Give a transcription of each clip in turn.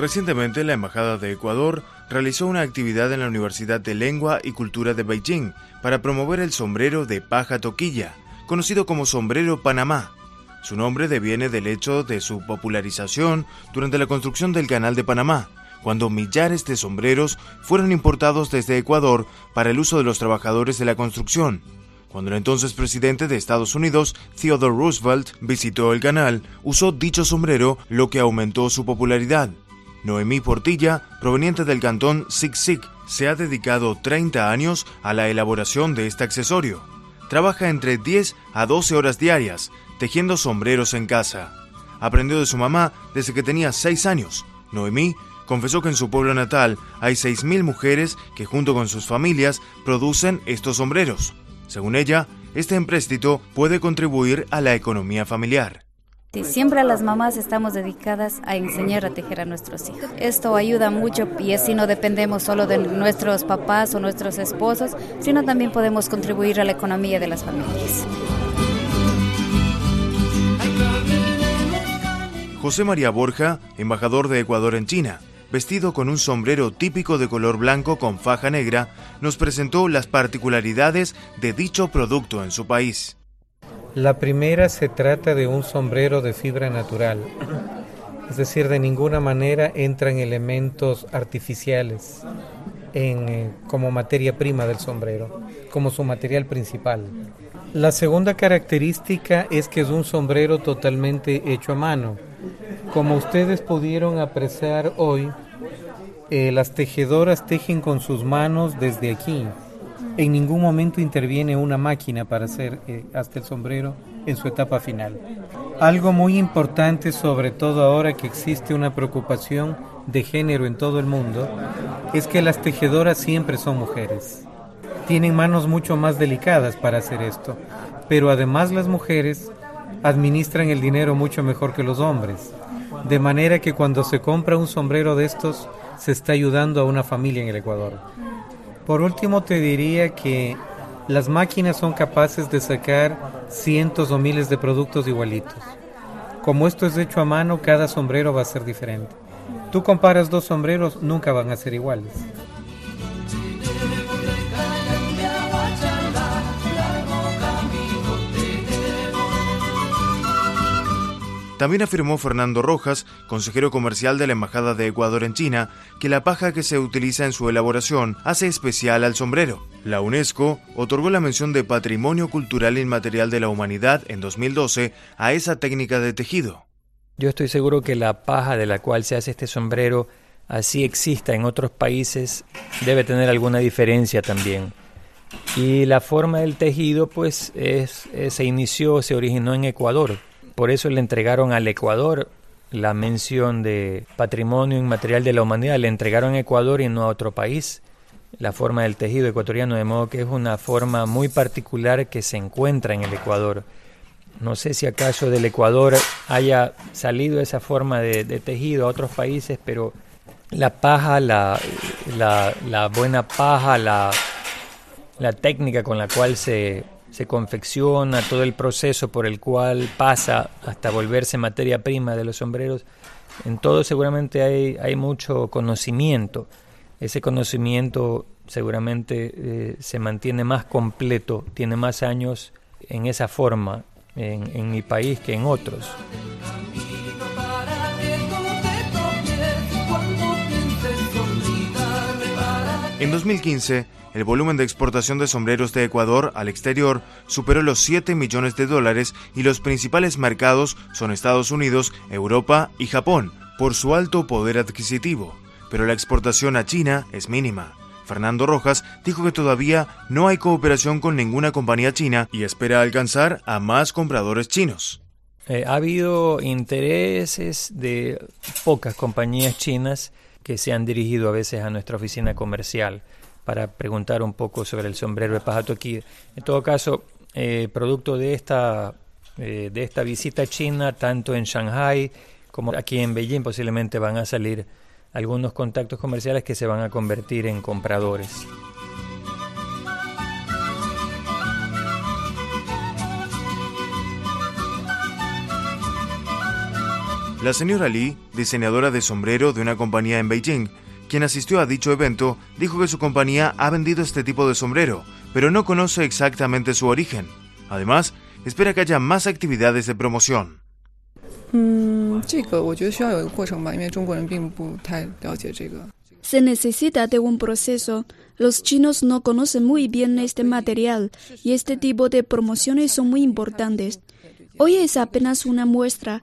Recientemente, la Embajada de Ecuador realizó una actividad en la Universidad de Lengua y Cultura de Beijing para promover el sombrero de paja toquilla, conocido como sombrero Panamá. Su nombre deviene del hecho de su popularización durante la construcción del Canal de Panamá, cuando millares de sombreros fueron importados desde Ecuador para el uso de los trabajadores de la construcción. Cuando el entonces presidente de Estados Unidos, Theodore Roosevelt, visitó el canal, usó dicho sombrero, lo que aumentó su popularidad. Noemí Portilla, proveniente del cantón Sig se ha dedicado 30 años a la elaboración de este accesorio. Trabaja entre 10 a 12 horas diarias, tejiendo sombreros en casa. Aprendió de su mamá desde que tenía 6 años. Noemí confesó que en su pueblo natal hay 6.000 mujeres que junto con sus familias producen estos sombreros. Según ella, este empréstito puede contribuir a la economía familiar. Siempre las mamás estamos dedicadas a enseñar a tejer a nuestros hijos. Esto ayuda mucho y así no dependemos solo de nuestros papás o nuestros esposos, sino también podemos contribuir a la economía de las familias. José María Borja, embajador de Ecuador en China, vestido con un sombrero típico de color blanco con faja negra, nos presentó las particularidades de dicho producto en su país. La primera se trata de un sombrero de fibra natural, es decir, de ninguna manera entran elementos artificiales eh, como materia prima del sombrero, como su material principal. La segunda característica es que es un sombrero totalmente hecho a mano como ustedes pudieron apreciar hoy, eh, las tejedoras tejen con sus manos desde aquí. En ningún momento interviene una máquina para hacer eh, hasta el sombrero en su etapa final. Algo muy importante, sobre todo ahora que existe una preocupación de género en todo el mundo, es que las tejedoras siempre son mujeres. Tienen manos mucho más delicadas para hacer esto, pero además las mujeres administran el dinero mucho mejor que los hombres. De manera que cuando se compra un sombrero de estos, se está ayudando a una familia en el Ecuador. Por último, te diría que las máquinas son capaces de sacar cientos o miles de productos igualitos. Como esto es hecho a mano, cada sombrero va a ser diferente. Tú comparas dos sombreros, nunca van a ser iguales. También afirmó Fernando Rojas, consejero comercial de la Embajada de Ecuador en China, que la paja que se utiliza en su elaboración hace especial al sombrero. La UNESCO otorgó la mención de Patrimonio Cultural Inmaterial de la Humanidad en 2012 a esa técnica de tejido. Yo estoy seguro que la paja de la cual se hace este sombrero así exista en otros países debe tener alguna diferencia también. Y la forma del tejido pues es, se inició, se originó en Ecuador por eso le entregaron al Ecuador la mención de patrimonio inmaterial de la humanidad, le entregaron a Ecuador y no a otro país la forma del tejido ecuatoriano, de modo que es una forma muy particular que se encuentra en el Ecuador. No sé si acaso del Ecuador haya salido esa forma de, tejido a otros países, pero la paja, la, buena paja, la técnica con la cual se se confecciona, todo el proceso por el cual pasa hasta volverse materia prima de los sombreros, en todo seguramente hay, hay mucho conocimiento. Ese conocimiento seguramente eh, se mantiene más completo, tiene más años en esa forma en, en mi país que en otros. En 2015, el volumen de exportación de sombreros de Ecuador al exterior superó los 7 millones de dólares y los principales mercados son Estados Unidos, Europa y Japón, por su alto poder adquisitivo. Pero la exportación a China es mínima. Fernando Rojas dijo que todavía no hay cooperación con ninguna compañía china y espera alcanzar a más compradores chinos. Eh, ha habido intereses de pocas compañías chinas que se han dirigido a veces a nuestra oficina comercial para preguntar un poco sobre el sombrero de paja toquilla. En todo caso, eh, producto de esta, eh, de esta visita china, tanto en Shanghai como aquí en Beijing, posiblemente van a salir algunos contactos comerciales que se van a convertir en compradores. La señora Lee, diseñadora de sombrero de una compañía en Beijing, quien asistió a dicho evento, dijo que su compañía ha vendido este tipo de sombrero, pero no conoce exactamente su origen. Además, espera que haya más actividades de promoción. Se necesita de un proceso. Los chinos no conocen muy bien este material y este tipo de promociones son muy importantes. Hoy es apenas una muestra,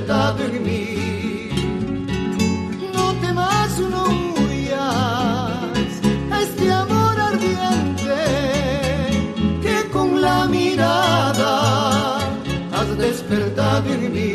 despertado en mí. No temas, no huyas a este amor ardiente que con la mirada has despertado en mí.